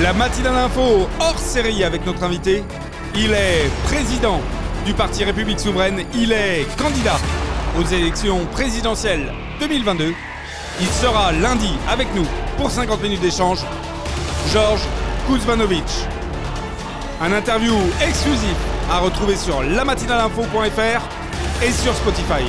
La matinale info hors série avec notre invité. Il est président du Parti République Souveraine. Il est candidat aux élections présidentielles 2022. Il sera lundi avec nous pour 50 minutes d'échange. Georges Kuzmanovic. Un interview exclusif à retrouver sur lamatinaleinfo.fr et sur Spotify.